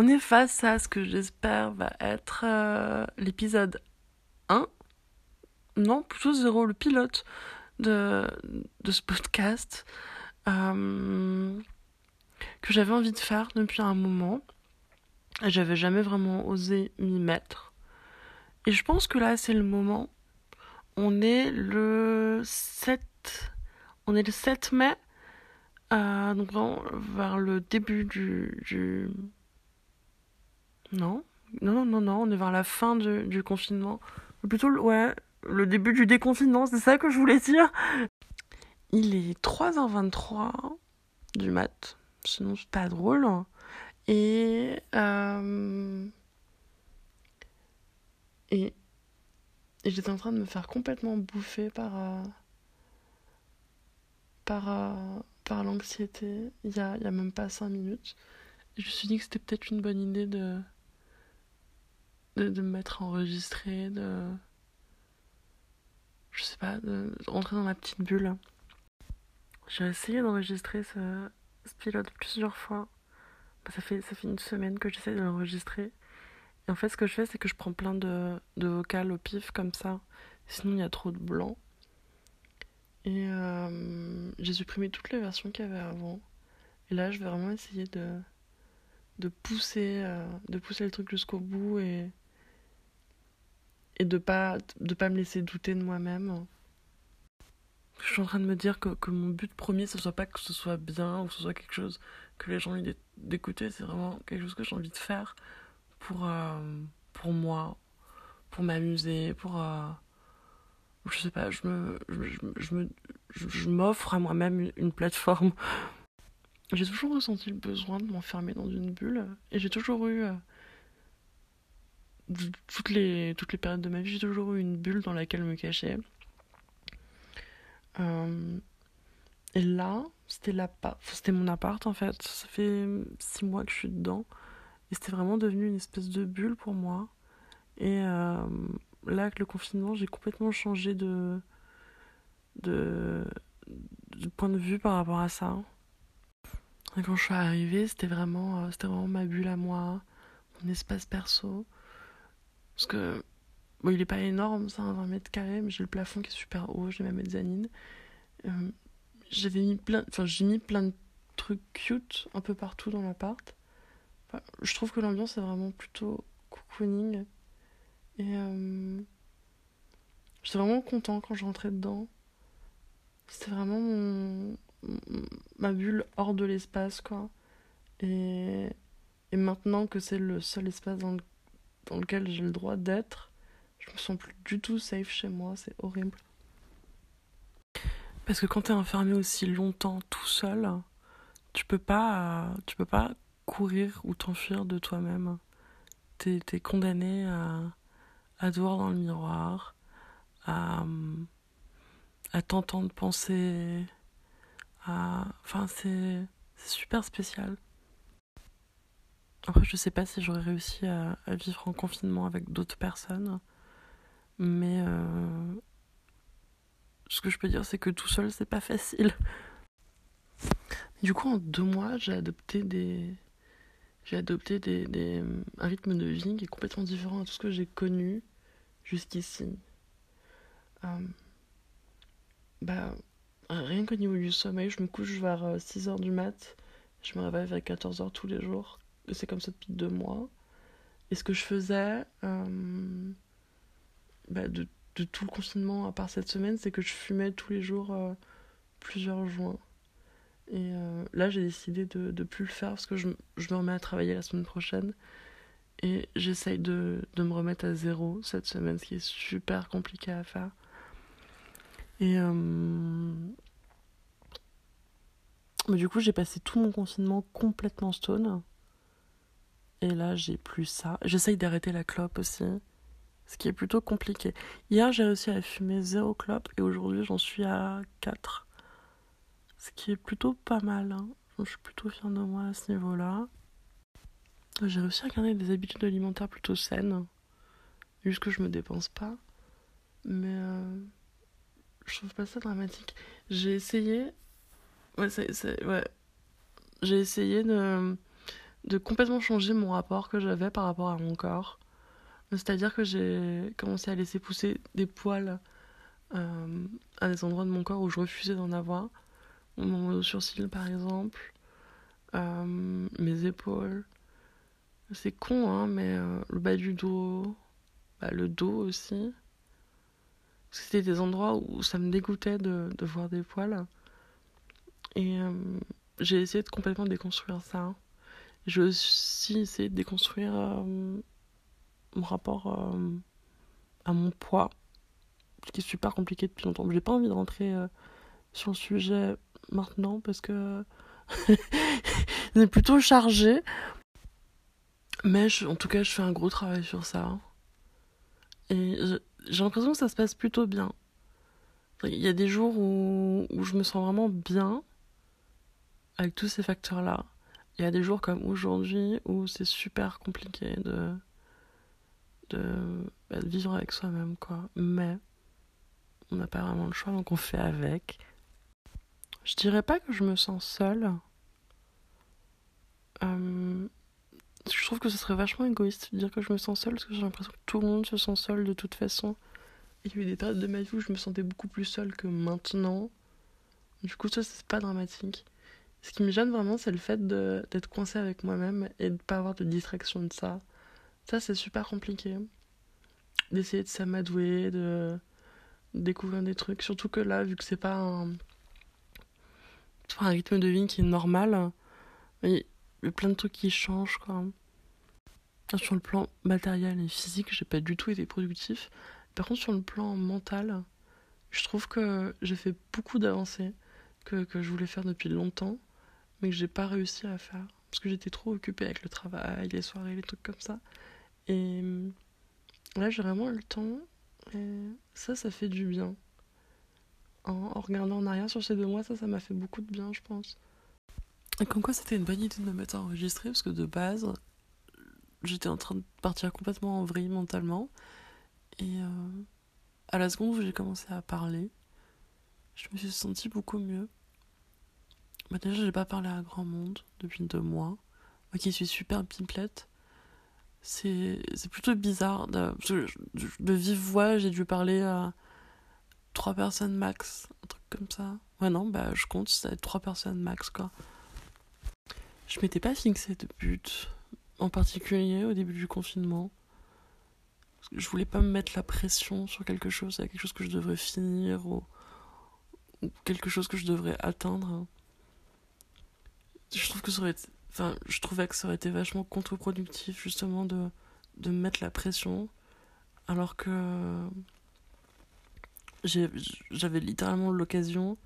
on est face à ce que j'espère va être euh, l'épisode 1. Non, plutôt 0, le pilote de, ce podcast euh, que j'avais envie de faire depuis un moment. J'avais jamais vraiment osé m'y mettre. Et je pense que là, c'est le moment. On est le 7, on est le 7 mai. Euh, donc vraiment vers le début du... Non, non, non, non, on est vers la fin du, confinement. Plutôt, ouais, le début du déconfinement, c'est ça que je voulais dire. Il est 3h23 du mat, sinon c'est pas drôle. Et, euh, et, et j'étais en train de me faire complètement bouffer par, euh, par, euh, par l'anxiété il y a, y a même pas 5 minutes. Je me suis dit que c'était peut-être une bonne idée de, de, de me mettre enregistré, de. Je sais pas, de rentrer dans ma petite bulle. J'ai essayé d'enregistrer ce, ce pilote plusieurs fois. Bah, ça, fait, ça fait une semaine que j'essaie de l'enregistrer. Et en fait, ce que je fais, c'est que je prends plein de, de vocales au pif comme ça. Sinon, il y a trop de blanc. Et euh, j'ai supprimé toutes les versions qu'il y avait avant. Et là, je vais vraiment essayer de, de, pousser, euh, de pousser le truc jusqu'au bout et, et de pas, de pas me laisser douter de moi-même. Je suis en train de me dire que, que mon but premier, ce soit pas que ce soit bien ou que ce soit quelque chose que les gens aient d'écouter, c'est vraiment quelque chose que j'ai envie de faire pour, euh, pour moi, pour m'amuser, pour. Euh, je sais pas, je me. Je, je me je m'offre à moi-même une plateforme. J'ai toujours ressenti le besoin de m'enfermer dans une bulle et j'ai toujours eu. Euh, toutes les, toutes les périodes de ma vie, j'ai toujours eu une bulle dans laquelle me cacher. Euh, et là, c'était c'était mon appart en fait. Ça fait six mois que je suis dedans. Et c'était vraiment devenu une espèce de bulle pour moi. Et euh, là, avec le confinement, j'ai complètement changé de, de, point de vue par rapport à ça. Quand je suis arrivée, c'était vraiment, euh, c'était vraiment ma bulle à moi, mon espace perso. Parce que, bon, il est pas énorme, ça, 20 mètres carrés, mais j'ai le plafond qui est super haut, j'ai ma mezzanine. Euh, j'ai mis plein de trucs cute un peu partout dans l'appart. Je trouve que l'ambiance est vraiment plutôt cocooning. Et euh, j'étais vraiment content quand je rentrais dedans. C'était vraiment mon, ma bulle hors de l'espace quoi. Et et maintenant que c'est le seul espace dans, le, dans lequel j'ai le droit d'être je me sens plus du tout safe chez moi c'est horrible parce que quand t'es enfermé aussi longtemps tout seul, tu peux pas, tu peux pas courir ou t'enfuir de toi-même. T'es es condamné à, à te voir dans le miroir, à, à t'entendre penser, à... Enfin, c'est super spécial. Après, je sais pas si j'aurais réussi à, vivre en confinement avec d'autres personnes, mais euh, ce que je peux dire, c'est que tout seul, c'est pas facile. Du coup, en deux mois, j'ai adopté des. J'ai adopté des, des, un rythme de vie qui est complètement différent à tout ce que j'ai connu jusqu'ici. Euh, bah, rien qu'au niveau du sommeil, je me couche vers 6h euh, du mat, je me réveille vers 14h tous les jours, c'est comme ça depuis deux mois. Et ce que je faisais, euh, bah, de tout le confinement, à part cette semaine, c'est que je fumais tous les jours euh, plusieurs joints. Et euh, là, j'ai décidé de ne plus le faire parce que je, me remets à travailler la semaine prochaine. Et j'essaye de, de, me remettre à zéro cette semaine, ce qui est super compliqué à faire. Et. Mais du coup, j'ai passé tout mon confinement complètement stone. Et là, j'ai plus ça. J'essaye d'arrêter la clope aussi ce qui est plutôt compliqué. Hier, j'ai réussi à fumer 0 clope et aujourd'hui, j'en suis à 4. Ce qui est plutôt pas mal. Hein. Je suis plutôt fière de moi à ce niveau-là. J'ai réussi à garder des habitudes alimentaires plutôt saines. Juste que je me dépense pas. Mais euh, je trouve pas ça dramatique. J'ai essayé. Ouais, c'est. Ouais. J'ai essayé de, de complètement changer mon rapport que j'avais par rapport à mon corps. C'est-à-dire que j'ai commencé à laisser pousser des poils euh, à des endroits de mon corps où je refusais d'en avoir. Mon sourcil, par exemple, euh, mes épaules. C'est con, hein, mais euh, le bas du dos, bah, le dos aussi. C'était des endroits où ça me dégoûtait de, de voir des poils. Et j'ai essayé de complètement déconstruire ça. J'ai aussi essayé de déconstruire mon rapport à mon poids ce qui est super compliqué depuis longtemps. J'ai pas envie de rentrer euh, sur le sujet maintenant parce que c'est plutôt chargé. Mais en tout cas, je fais un gros travail sur ça. Et j'ai l'impression que ça se passe plutôt bien. Il y a des jours où je me sens vraiment bien avec tous ces facteurs-là. Il y a des jours comme aujourd'hui où c'est super compliqué de, de, bah, de vivre avec soi-même, quoi. Mais on n'a pas vraiment le choix, donc on fait avec. Je dirais pas que je me sens seule. Euh, je trouve que ce serait vachement égoïste de dire que je me sens seule parce que j'ai l'impression que tout le monde se sent seul de toute façon. Il y a eu des périodes de ma vie où je me sentais beaucoup plus seule que maintenant. Du coup, ça, c'est pas dramatique. Ce qui me gêne vraiment, c'est le fait d'être coincée avec moi-même et de pas avoir de distraction de ça. Ça, c'est super compliqué. D'essayer de s'amadouer, de découvrir des trucs. Surtout que là, vu que c'est pas un, rythme de vie qui est normal, il y a plein de trucs qui changent quoi. Sur le plan matériel et physique, j'ai pas du tout été productif. Par contre, sur le plan mental, je trouve que j'ai fait beaucoup d'avancées que je voulais faire depuis longtemps, mais que j'ai pas réussi à faire. Parce que j'étais trop occupée avec le travail, les soirées, les trucs comme ça. Et là, j'ai vraiment eu le temps et ça, ça fait du bien. En, regardant en arrière sur ces deux mois, ça, ça m'a fait beaucoup de bien, je pense. Et comme quoi, c'était une bonne idée de me mettre à enregistrer, parce que de base, j'étais en train de partir complètement en vrille mentalement. Et euh, à la seconde où j'ai commencé à parler, je me suis sentie beaucoup mieux. Bah déjà, j'ai pas parlé à grand monde depuis deux mois. Moi qui suis super pimplette, c'est plutôt bizarre. De, vive voix, j'ai dû parler à trois personnes max, un truc comme ça. Ouais, non, bah je compte, ça trois personnes max, quoi. Je m'étais pas fixé de but, en particulier au début du confinement. Je voulais pas me mettre la pression sur quelque chose, quelque chose que je devrais finir ou quelque chose que je devrais atteindre. Je trouve que ça aurait Enfin, je trouvais que ça aurait été vachement contre-productif, justement, de, de mettre la pression, alors que j'avais littéralement l'occasion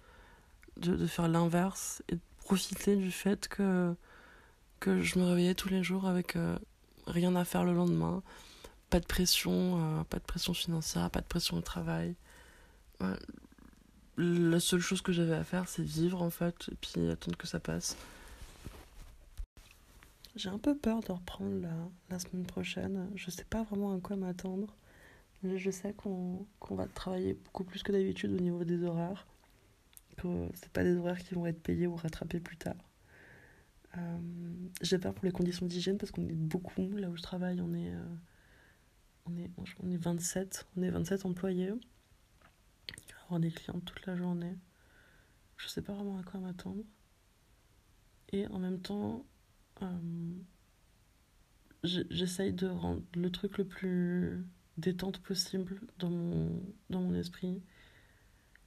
de, de, faire l'inverse et de profiter du fait que, que je me réveillais tous les jours avec euh, rien à faire le lendemain, pas de pression, euh, pas de pression financière, pas de pression au travail. la seule chose que j'avais à faire, c'est vivre en fait, et puis attendre que ça passe. J'ai un peu peur de reprendre la, la, semaine prochaine. Je sais pas vraiment à quoi m'attendre. Je sais qu'on va travailler beaucoup plus que d'habitude au niveau des horaires. Que c'est pas des horaires qui vont être payés ou rattrapés plus tard. Euh, J'ai peur pour les conditions d'hygiène parce qu'on est beaucoup. Là où je travaille, on est, euh, on est, on est 27. On est 27 employés. Il va avoir des clients toute la journée. Je sais pas vraiment à quoi m'attendre. Et en même temps, j'essaye de rendre le truc le plus détente possible dans mon, dans mon esprit.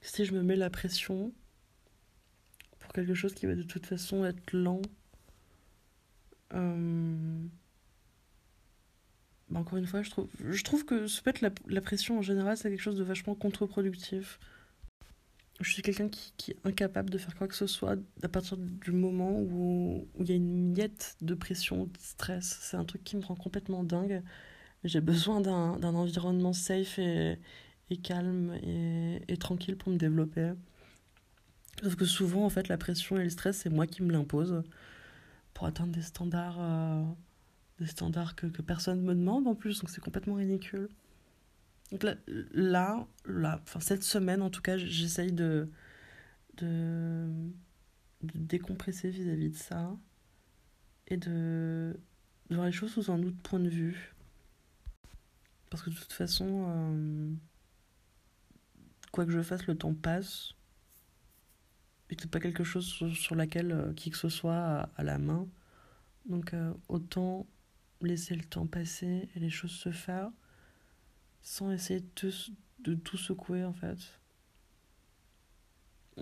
Si je me mets la pression pour quelque chose qui va de toute façon être lent, euh, bah encore une fois, je trouve, je trouve que se la pression en général, c'est quelque chose de vachement contre-productif je suis quelqu'un qui, qui, est incapable de faire quoi que ce soit à partir du moment où il y a une miette de pression, de stress. C'est un truc qui me rend complètement dingue. J'ai besoin d'un environnement safe et, et calme et, et, tranquille pour me développer. Parce que souvent, en fait, la pression et le stress, c'est moi qui me l'impose pour atteindre des standards, euh, des standards que, que personne me demande en plus. Donc c'est complètement ridicule. Donc là, là, là cette semaine en tout cas, j'essaye de, de, décompresser vis-à-vis de ça et de, voir les choses sous un autre point de vue. Parce que de toute façon, euh, quoi que je fasse, le temps passe. Et c'est pas quelque chose sur, sur laquelle euh, qui que ce soit a la main. Donc euh, autant laisser le temps passer et les choses se faire sans essayer de, tout secouer en fait.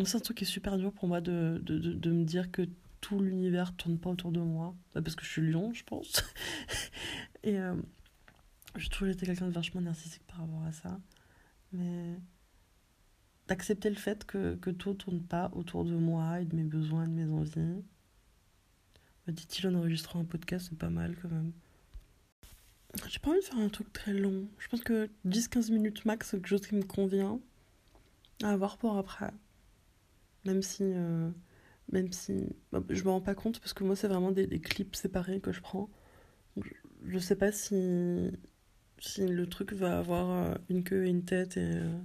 C'est un truc qui est super dur pour moi de, de, de, me dire que tout l'univers tourne pas autour de moi. Bah, parce que je suis lion, je pense. et euh, j'ai toujours été quelqu'un de vachement narcissique par rapport à ça. Mais d'accepter le fait que, que tout tourne pas autour de moi et de mes besoins de mes envies. Me dit-il en enregistrant un podcast, c'est pas mal quand même. J'ai pas envie de faire un truc très long. Je pense que 10-15 minutes max, c'est quelque chose qui me convient. À voir pour après. Même si. Euh, même si. Bah, je me rends pas compte parce que moi, c'est vraiment des, clips séparés que je prends. je, je sais pas si. Si le truc va avoir euh, une queue et une tête et. Euh,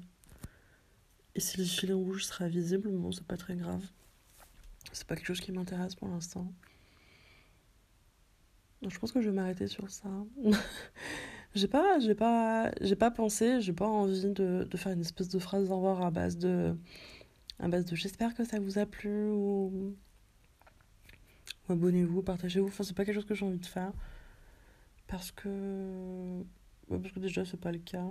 et si le fil rouge sera visible, bon, c'est pas très grave. C'est pas quelque chose qui m'intéresse pour l'instant. Je pense que je vais m'arrêter sur ça. j'ai pas, j'ai pas, j'ai pas pensé, j'ai pas envie de, faire une espèce de phrase au revoir à base de, à base de j'espère que ça vous a plu ou, ou abonnez-vous, partagez-vous. Enfin, c'est pas quelque chose que j'ai envie de faire parce que, ouais, parce que déjà c'est pas le cas.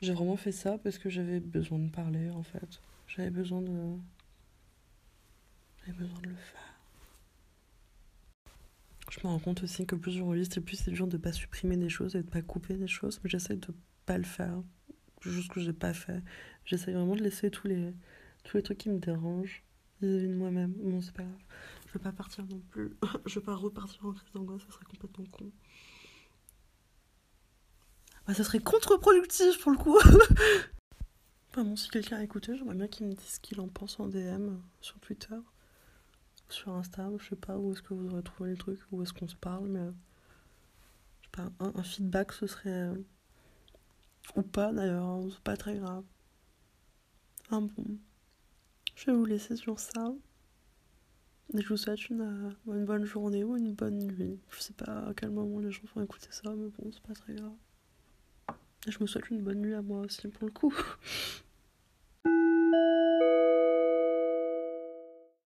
J'ai vraiment fait ça parce que j'avais besoin de parler en fait. J'avais besoin de, j'avais besoin de le faire. Je me rends compte aussi que plus j'enregistre et plus c'est dur de pas supprimer des choses et de pas couper des choses, mais j'essaie de pas le faire. Juste que j'ai pas fait. J'essaie vraiment de laisser tous les, tous les trucs qui me dérangent vis-à-vis de moi-même. Bon, c'est pas grave. Je veux pas partir non plus. je veux pas repartir en crise d'angoisse, ça serait complètement con. Bah, ça serait contre-productif pour le coup. enfin bon, si quelqu'un a écouté, j'aimerais bien qu'il me dise ce qu'il en pense en DM sur Twitter sur Insta, je sais pas où est-ce que vous aurez trouvé le truc, où est-ce qu'on se parle, mais je sais pas, un, feedback ce serait. Euh, ou pas d'ailleurs, hein, c'est pas très grave. Ah bon. Je vais vous laisser sur ça. Et je vous souhaite une, euh, une bonne journée ou une bonne nuit. Je sais pas à quel moment les gens vont écouter ça, mais bon, c'est pas très grave. Et je me souhaite une bonne nuit à moi aussi pour le coup.